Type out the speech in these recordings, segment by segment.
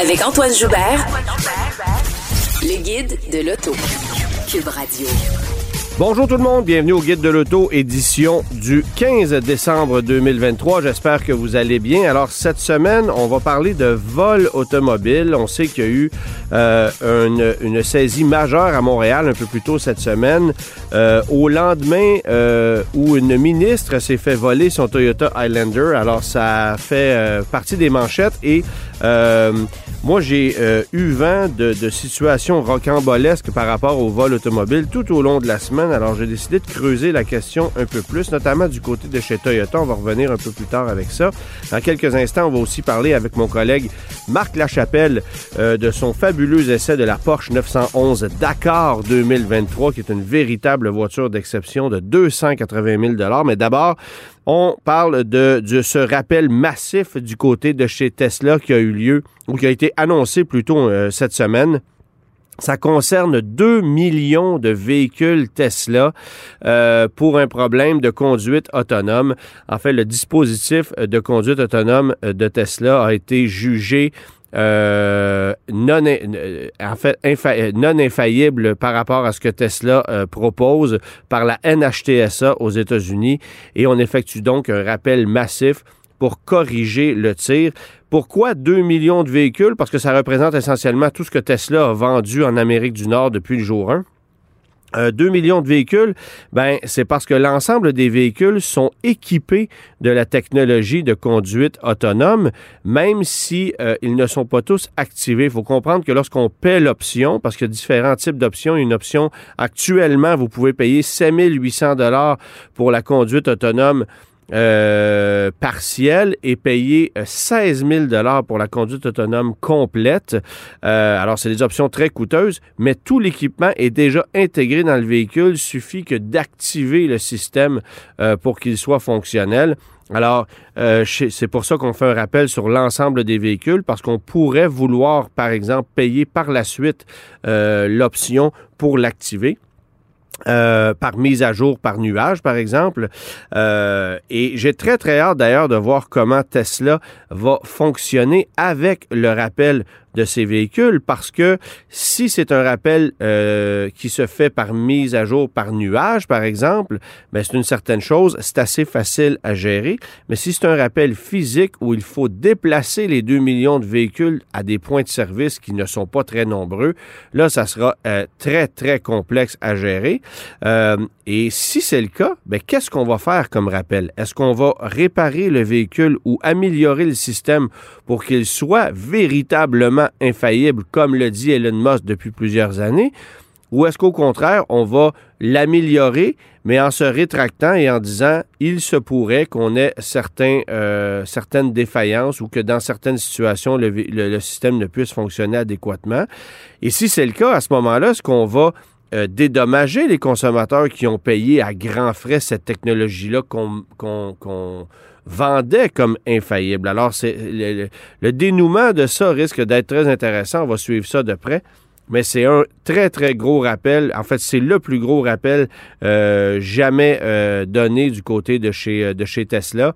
Avec Antoine Joubert, le guide de l'auto. Cube Radio. Bonjour tout le monde, bienvenue au Guide de l'Auto, édition du 15 décembre 2023. J'espère que vous allez bien. Alors cette semaine, on va parler de vol automobile. On sait qu'il y a eu euh, une, saisie majeure à Montréal un peu plus tôt cette semaine, euh, au lendemain euh, où une ministre s'est fait voler son Toyota Highlander. Alors ça fait partie des manchettes et euh, moi, j'ai euh, eu vent de, de, situations rocambolesques par rapport au vol automobile tout au long de la semaine. Alors, j'ai décidé de creuser la question un peu plus, notamment du côté de chez Toyota. On va revenir un peu plus tard avec ça. Dans quelques instants, on va aussi parler avec mon collègue Marc Lachapelle euh, de son fabuleux essai de la Porsche 911 Dakar 2023, qui est une véritable voiture d'exception de 280 000 Mais d'abord, on parle de, ce rappel massif du côté de chez Tesla qui a eu lieu, ou qui a été annoncé plutôt euh, cette semaine. Ça concerne 2 millions de véhicules Tesla euh, pour un problème de conduite autonome. En fait, le dispositif de conduite autonome de Tesla a été jugé euh, non, en fait, infa non infaillible par rapport à ce que Tesla euh, propose par la NHTSA aux États-Unis et on effectue donc un rappel massif pour corriger le tir. Pourquoi 2 millions de véhicules? Parce que ça représente essentiellement tout ce que Tesla a vendu en Amérique du Nord depuis le jour 1. Euh, 2 millions de véhicules, ben c'est parce que l'ensemble des véhicules sont équipés de la technologie de conduite autonome, même si euh, ils ne sont pas tous activés. Il faut comprendre que lorsqu'on paie l'option, parce qu'il y a différents types d'options, une option actuellement, vous pouvez payer 7800 dollars pour la conduite autonome euh, partiel et payer 16 000 dollars pour la conduite autonome complète. Euh, alors, c'est des options très coûteuses, mais tout l'équipement est déjà intégré dans le véhicule. Il suffit que d'activer le système euh, pour qu'il soit fonctionnel. Alors, euh, c'est pour ça qu'on fait un rappel sur l'ensemble des véhicules, parce qu'on pourrait vouloir, par exemple, payer par la suite l'option pour l'activer. Euh, par mise à jour par nuage, par exemple. Euh, et j'ai très, très hâte d'ailleurs de voir comment Tesla va fonctionner avec le rappel de ces véhicules parce que si c'est un rappel euh, qui se fait par mise à jour par nuage, par exemple, ben c'est une certaine chose, c'est assez facile à gérer. Mais si c'est un rappel physique où il faut déplacer les 2 millions de véhicules à des points de service qui ne sont pas très nombreux, là, ça sera euh, très, très complexe à gérer. Euh, et si c'est le cas, ben, qu'est-ce qu'on va faire comme rappel? Est-ce qu'on va réparer le véhicule ou améliorer le système pour qu'il soit véritablement infaillible, comme le dit Elon Musk depuis plusieurs années? Ou est-ce qu'au contraire, on va l'améliorer, mais en se rétractant et en disant il se pourrait qu'on ait euh, certaines défaillances ou que dans certaines situations, le, système ne puisse fonctionner adéquatement? Et si c'est le cas, à ce moment-là, est-ce qu'on va euh, dédommager les consommateurs qui ont payé à grands frais cette technologie-là qu'on qu qu vendait comme infaillible. Alors, c'est le, dénouement de ça risque d'être très intéressant. On va suivre ça de près. Mais c'est un très, très gros rappel. En fait, c'est le plus gros rappel euh, jamais euh, donné du côté de chez, de chez Tesla.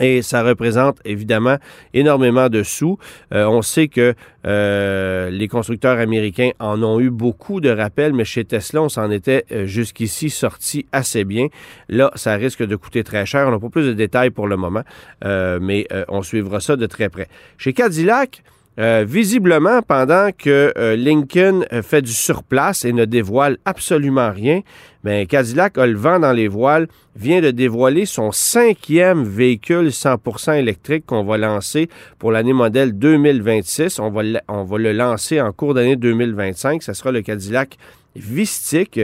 Et ça représente évidemment énormément de sous. Euh, on sait que euh, les constructeurs américains en ont eu beaucoup de rappels, mais chez Tesla, on s'en était euh, jusqu'ici sorti assez bien. Là, ça risque de coûter très cher. On n'a pas plus de détails pour le moment, mais on suivra ça de très près. Chez Cadillac, euh, visiblement, pendant que euh, Lincoln fait du surplace et ne dévoile absolument rien, ben, Cadillac a le vent dans les voiles, vient de dévoiler son cinquième véhicule 100% électrique qu'on va lancer pour l'année modèle 2026. On va, on va le lancer en cours d'année 2025. Ce sera le Cadillac Vistique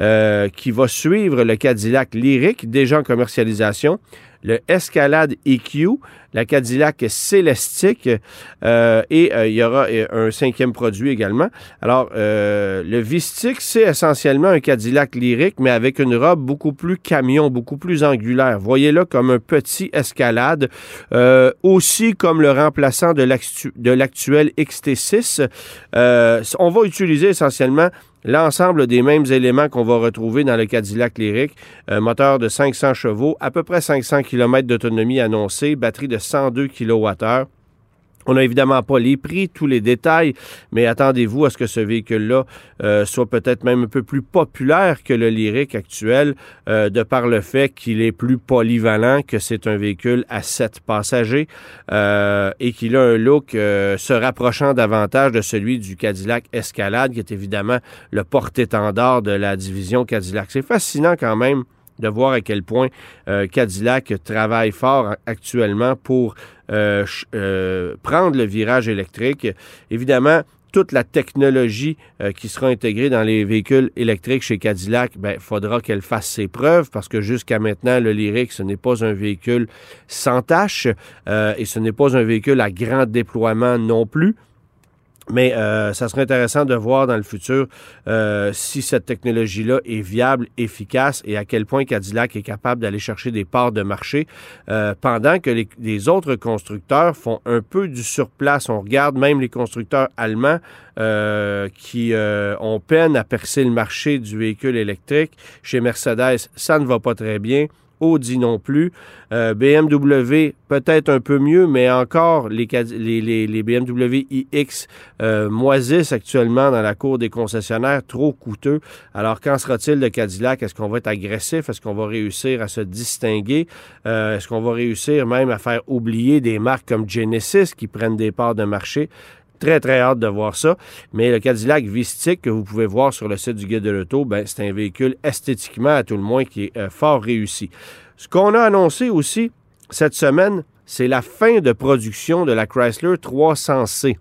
euh, qui va suivre le Cadillac Lyric, déjà en commercialisation le Escalade EQ, la Cadillac Célestique euh, et euh, il y aura un cinquième produit également. Alors, le Vistique, c'est essentiellement un Cadillac lyrique, mais avec une robe beaucoup plus camion, beaucoup plus angulaire. Voyez-le comme un petit escalade, aussi comme le remplaçant de l'actuel XT6. on va utiliser essentiellement l'ensemble des mêmes éléments qu'on va retrouver dans le Cadillac Lyric. Moteur de 500 chevaux, à peu près 500 km d'autonomie annoncée, batterie de 102 kWh. On n'a évidemment pas les prix, tous les détails, mais attendez-vous à ce que ce véhicule-là euh, soit peut-être même un peu plus populaire que le Lyric actuel, euh, de par le fait qu'il est plus polyvalent, que c'est un véhicule à sept passagers euh, et qu'il a un look se rapprochant davantage de celui du Cadillac Escalade, qui est évidemment le porte-étendard de la division Cadillac. C'est fascinant quand même de voir à quel point Cadillac travaille fort actuellement pour euh, euh, prendre le virage électrique. Évidemment, toute la technologie euh, qui sera intégrée dans les véhicules électriques chez Cadillac, il ben, faudra qu'elle fasse ses preuves parce que jusqu'à maintenant, le Lyric, ce n'est pas un véhicule sans tâche et ce n'est pas un véhicule à grand déploiement non plus. Mais euh, ça serait intéressant de voir dans le futur euh, si cette technologie-là est viable, efficace et à quel point Cadillac est capable d'aller chercher des parts de marché euh, pendant que les, autres constructeurs font un peu du surplace. On regarde même les constructeurs allemands qui ont peine à percer le marché du véhicule électrique. Chez Mercedes, ça ne va pas très bien. Audi non plus. Euh, BMW, peut-être un peu mieux, mais encore, les, BMW iX euh, moisissent actuellement dans la cour des concessionnaires, trop coûteux. Alors, qu'en sera-t-il de Cadillac? Est-ce qu'on va être agressif? Est-ce qu'on va réussir à se distinguer? Euh, est-ce qu'on va réussir même à faire oublier des marques comme Genesis qui prennent des parts de marché? Très, très hâte de voir ça. Mais le Cadillac Vistique que vous pouvez voir sur le site du Guide de l'Auto, ben, c'est un véhicule esthétiquement, à tout le moins, qui est euh, fort réussi. Ce qu'on a annoncé aussi cette semaine, c'est la fin de production de la Chrysler 300C.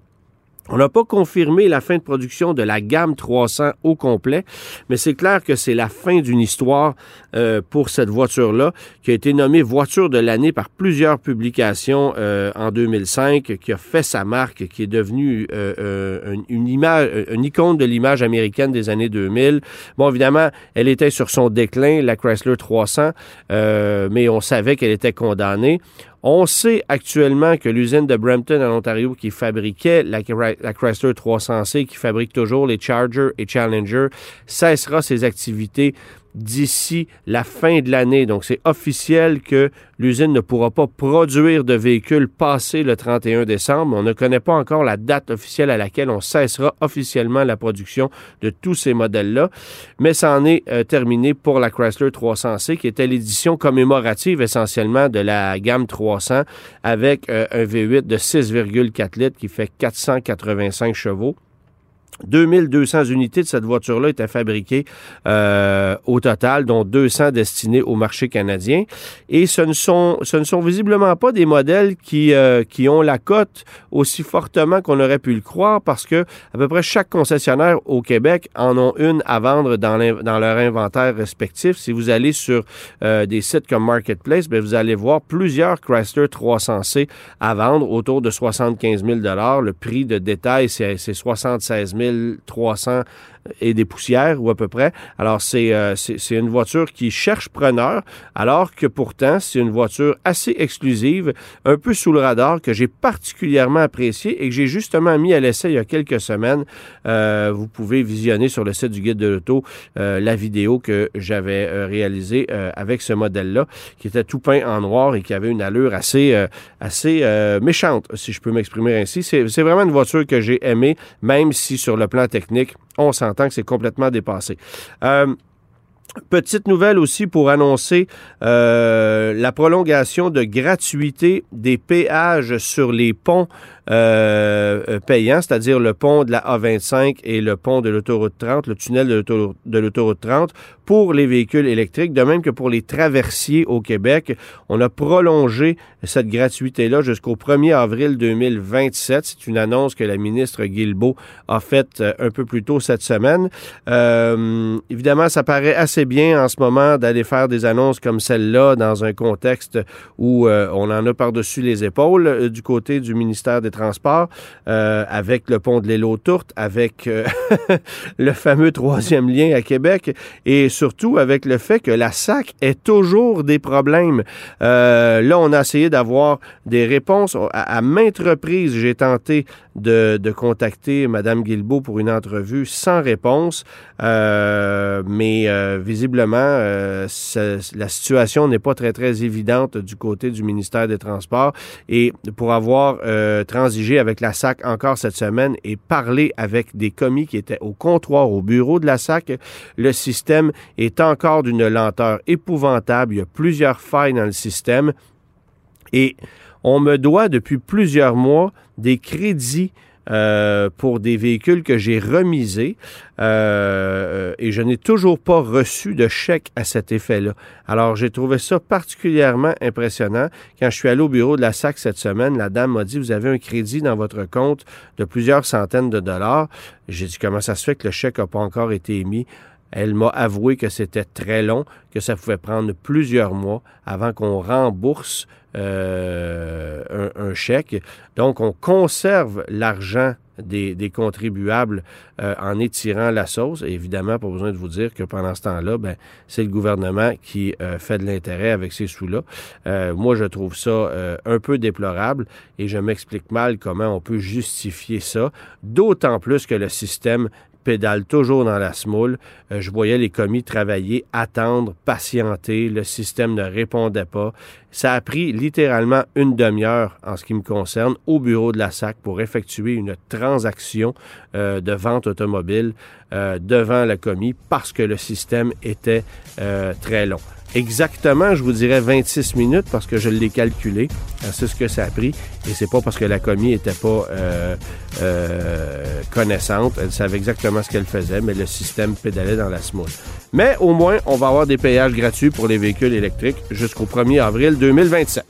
On n'a pas confirmé la fin de production de la gamme 300 au complet, mais c'est clair que c'est la fin d'une histoire euh, pour cette voiture-là, qui a été nommée voiture de l'année par plusieurs publications euh, en 2005, qui a fait sa marque, qui est devenue euh, une, image, une icône de l'image américaine des années 2000. Bon, évidemment, elle était sur son déclin, la Chrysler 300, mais on savait qu'elle était condamnée. On sait actuellement que l'usine de Brampton en Ontario qui fabriquait la, Chrysler 300C, qui fabrique toujours les Charger et Challenger, cessera ses activités d'ici la fin de l'année. Donc, c'est officiel que l'usine ne pourra pas produire de véhicules passé le 31 décembre. On ne connaît pas encore la date officielle à laquelle on cessera officiellement la production de tous ces modèles-là. Mais ça en est euh, terminé pour la Chrysler 300C, qui était l'édition commémorative essentiellement de la gamme 300 avec euh, un V8 de 6,4 litres qui fait 485 chevaux. 2200 unités de cette voiture-là étaient fabriquées euh, au total, dont 200 destinées au marché canadien. Et ce ne sont, ce ne sont visiblement pas des modèles qui, euh, qui ont la cote aussi fortement qu'on aurait pu le croire parce que à peu près chaque concessionnaire au Québec en ont une à vendre dans, leur inventaire respectif. Si vous allez sur euh, des sites comme Marketplace, bien, vous allez voir plusieurs Chrysler 300C à vendre autour de 75 000 Le prix de détail, c'est 76 000 1300 et des poussières ou à peu près. Alors euh, c'est c'est une voiture qui cherche preneur, alors que pourtant c'est une voiture assez exclusive, un peu sous le radar que j'ai particulièrement appréciée et que j'ai justement mis à l'essai il y a quelques semaines. Euh, vous pouvez visionner sur le site du guide de l'auto euh, la vidéo que j'avais réalisée avec ce modèle-là, qui était tout peint en noir et qui avait une allure assez assez méchante, si je peux m'exprimer ainsi. C'est vraiment une voiture que j'ai aimée, même si sur le plan technique on s'entend que c'est complètement dépassé. Euh, Petite nouvelle aussi pour annoncer euh, la prolongation de gratuité des péages sur les ponts euh, payants, c'est-à-dire le pont de la A25 et le pont de l'autoroute 30, le tunnel de l'autoroute 30, pour les véhicules électriques, de même que pour les traversiers au Québec. On a prolongé cette gratuité-là jusqu'au 1er avril 2027. C'est une annonce que la ministre Guilbeault a faite euh, un peu plus tôt cette semaine. Euh, évidemment, ça paraît assez bien en ce moment d'aller faire des annonces comme celle-là dans un contexte où on en a par-dessus les épaules du côté du ministère des Transports, euh, avec le pont de l'île aux avec le fameux troisième lien à Québec et surtout avec le fait que la SAC est toujours des problèmes. là, on a essayé d'avoir des réponses. À, maintes reprises, j'ai tenté de, de, contacter Mme Guilbeault pour une entrevue sans réponse, mais visiblement, la situation n'est pas très, très évidente du côté du ministère des Transports. Et pour avoir euh, avec la SAC encore cette semaine et parlé avec des commis qui étaient au comptoir, au bureau de la SAC, le système est encore d'une lenteur épouvantable. Il y a plusieurs failles dans le système. Et on me doit depuis plusieurs mois des crédits euh, pour des véhicules que j'ai remisés euh, et je n'ai toujours pas reçu de chèque à cet effet-là. Alors, j'ai trouvé ça particulièrement impressionnant. Quand je suis allé au bureau de la SAC cette semaine, la dame m'a dit, vous avez un crédit dans votre compte de plusieurs centaines de dollars. J'ai dit, comment ça se fait que le chèque n'a pas encore été émis? Elle m'a avoué que c'était très long, que ça pouvait prendre plusieurs mois avant qu'on rembourse euh, un, chèque. Donc, on conserve l'argent des, contribuables euh, en étirant la sauce. Évidemment, pas besoin de vous dire que pendant ce temps-là, ben, c'est le gouvernement qui euh, fait de l'intérêt avec ces sous-là. moi, je trouve ça un peu déplorable et je m'explique mal comment on peut justifier ça, d'autant plus que le système pédale toujours dans la smoule. Euh, je voyais les commis travailler, attendre, patienter. Le système ne répondait pas. Ça a pris littéralement une demi-heure en ce qui me concerne au bureau de la SAC pour effectuer une transaction euh, de vente automobile euh, devant le commis parce que le système était très long exactement, je vous dirais 26 minutes parce que je l'ai calculé. Euh, c'est ce que ça a pris. Et c'est pas parce que la commis n'était pas euh, euh, connaissante. Elle savait exactement ce qu'elle faisait, mais le système pédalait dans la smooth. Mais au moins, on va avoir des payages gratuits pour les véhicules électriques jusqu'au 1er avril 2027.